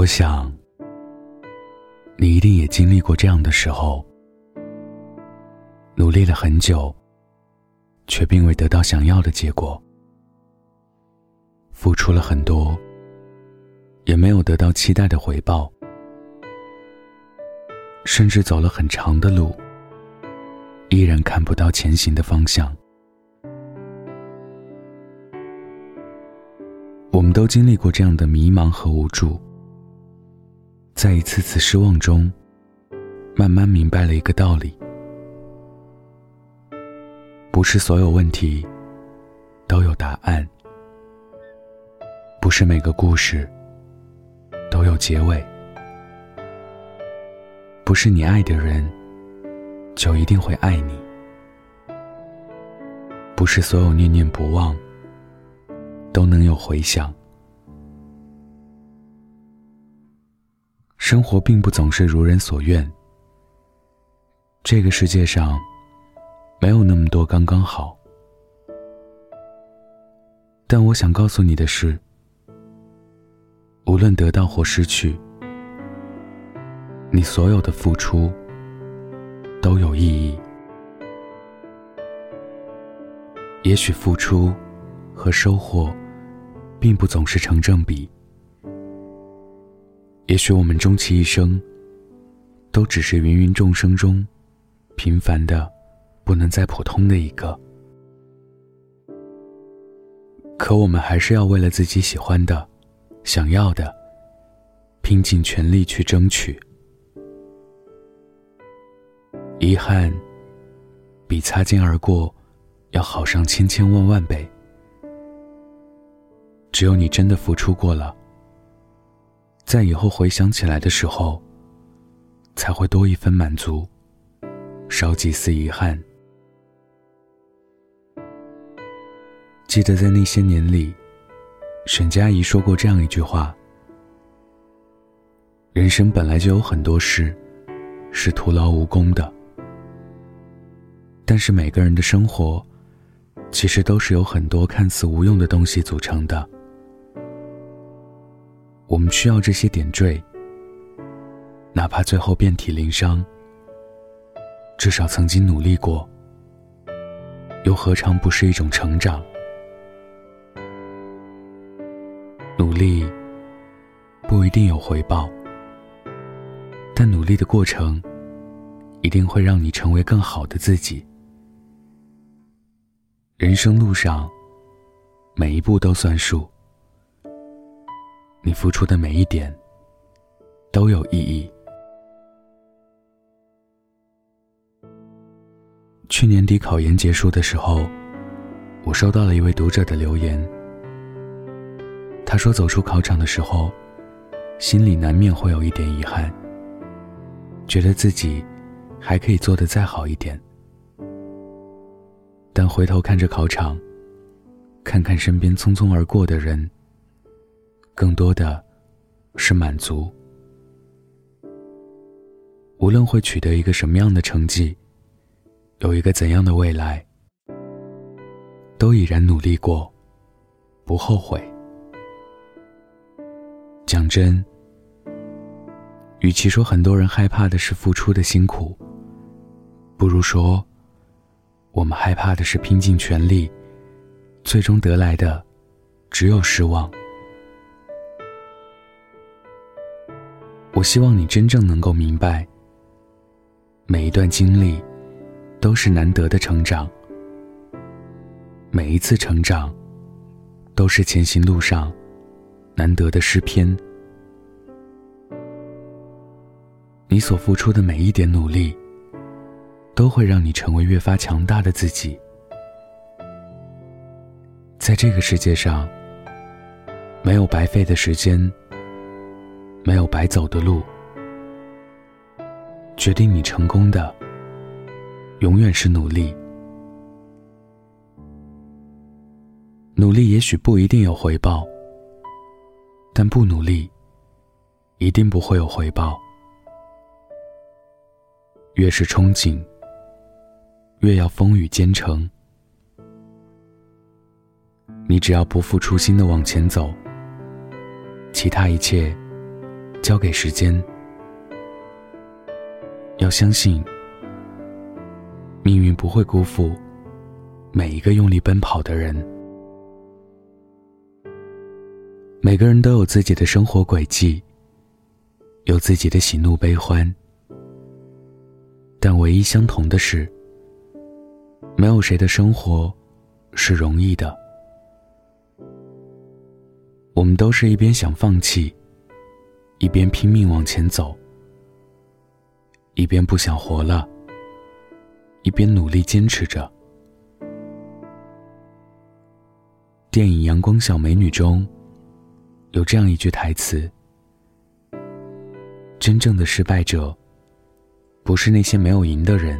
我想，你一定也经历过这样的时候：努力了很久，却并未得到想要的结果；付出了很多，也没有得到期待的回报；甚至走了很长的路，依然看不到前行的方向。我们都经历过这样的迷茫和无助，在一次次失望中，慢慢明白了一个道理：不是所有问题都有答案，不是每个故事都有结尾，不是你爱的人就一定会爱你，不是所有念念不忘。都能有回响。生活并不总是如人所愿。这个世界上，没有那么多刚刚好。但我想告诉你的是，无论得到或失去，你所有的付出都有意义。也许付出和收获。并不总是成正比。也许我们终其一生，都只是芸芸众生中平凡的、不能再普通的一个。可我们还是要为了自己喜欢的、想要的，拼尽全力去争取。遗憾比擦肩而过要好上千千万万倍。只有你真的付出过了，在以后回想起来的时候，才会多一分满足，少几丝遗憾。记得在那些年里，沈佳宜说过这样一句话：“人生本来就有很多事是徒劳无功的，但是每个人的生活，其实都是由很多看似无用的东西组成的。”我们需要这些点缀，哪怕最后遍体鳞伤，至少曾经努力过，又何尝不是一种成长？努力不一定有回报，但努力的过程一定会让你成为更好的自己。人生路上，每一步都算数。你付出的每一点都有意义。去年底考研结束的时候，我收到了一位读者的留言。他说，走出考场的时候，心里难免会有一点遗憾，觉得自己还可以做得再好一点。但回头看着考场，看看身边匆匆而过的人。更多的是满足。无论会取得一个什么样的成绩，有一个怎样的未来，都已然努力过，不后悔。讲真，与其说很多人害怕的是付出的辛苦，不如说，我们害怕的是拼尽全力，最终得来的只有失望。我希望你真正能够明白，每一段经历都是难得的成长，每一次成长都是前行路上难得的诗篇。你所付出的每一点努力，都会让你成为越发强大的自己。在这个世界上，没有白费的时间。没有白走的路，决定你成功的，永远是努力。努力也许不一定有回报，但不努力，一定不会有回报。越是憧憬，越要风雨兼程。你只要不负初心的往前走，其他一切。交给时间。要相信，命运不会辜负每一个用力奔跑的人。每个人都有自己的生活轨迹，有自己的喜怒悲欢，但唯一相同的是，没有谁的生活是容易的。我们都是一边想放弃，一边拼命往前走。一边不想活了，一边努力坚持着。电影《阳光小美女》中有这样一句台词：“真正的失败者，不是那些没有赢的人，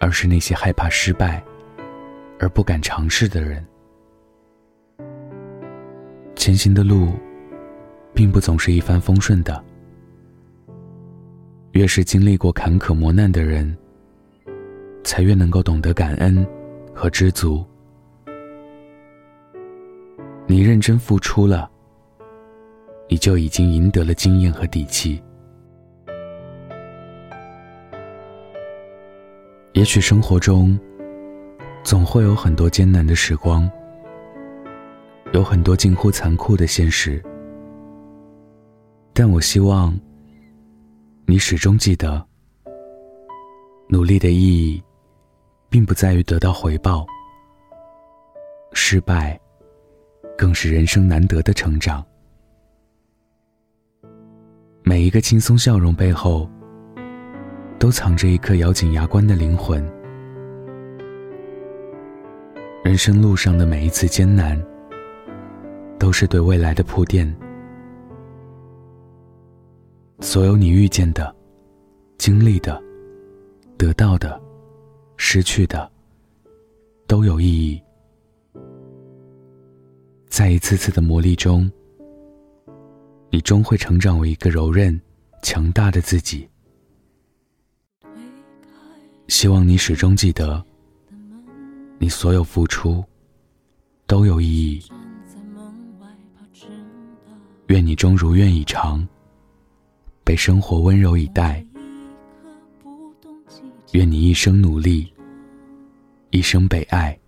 而是那些害怕失败而不敢尝试的人。”前行的路，并不总是一帆风顺的。越是经历过坎坷磨难的人，才越能够懂得感恩和知足。你认真付出了，你就已经赢得了经验和底气。也许生活中总会有很多艰难的时光，有很多近乎残酷的现实，但我希望。你始终记得，努力的意义，并不在于得到回报。失败，更是人生难得的成长。每一个轻松笑容背后，都藏着一颗咬紧牙关的灵魂。人生路上的每一次艰难，都是对未来的铺垫。所有你遇见的、经历的、得到的、失去的，都有意义。在一次次的磨砺中，你终会成长为一个柔韧、强大的自己。希望你始终记得，你所有付出都有意义。愿你终如愿以偿。被生活温柔以待，愿你一生努力，一生被爱，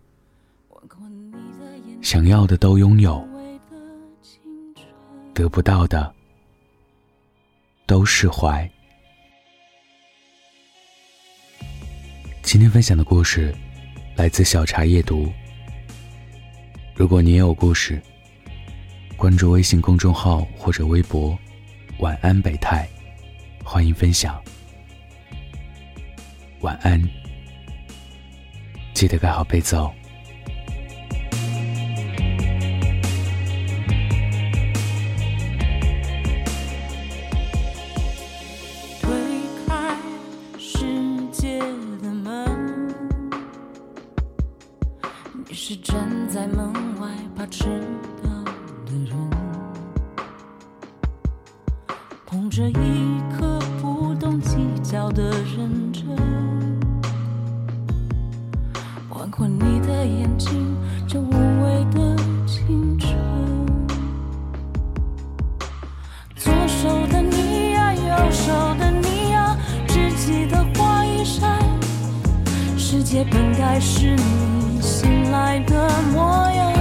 想要的都拥有，得不到的都释怀。今天分享的故事来自小茶夜读。如果你也有故事，关注微信公众号或者微博。晚安，北太，欢迎分享。晚安，记得盖好被子哦。换过你的眼睛，这无畏的青春。左手的你呀，右手的你呀，只记得花衣衫，世界本该是你醒来的模样。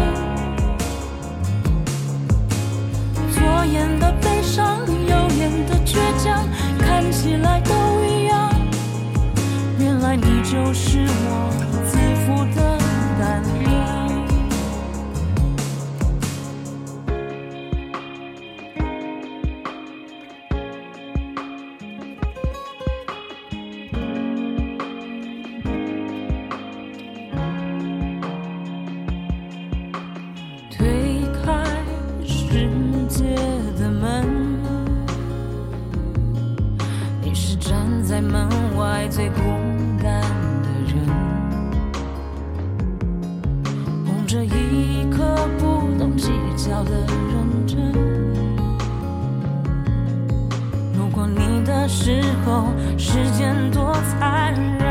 时候，时间多残忍。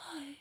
Hi.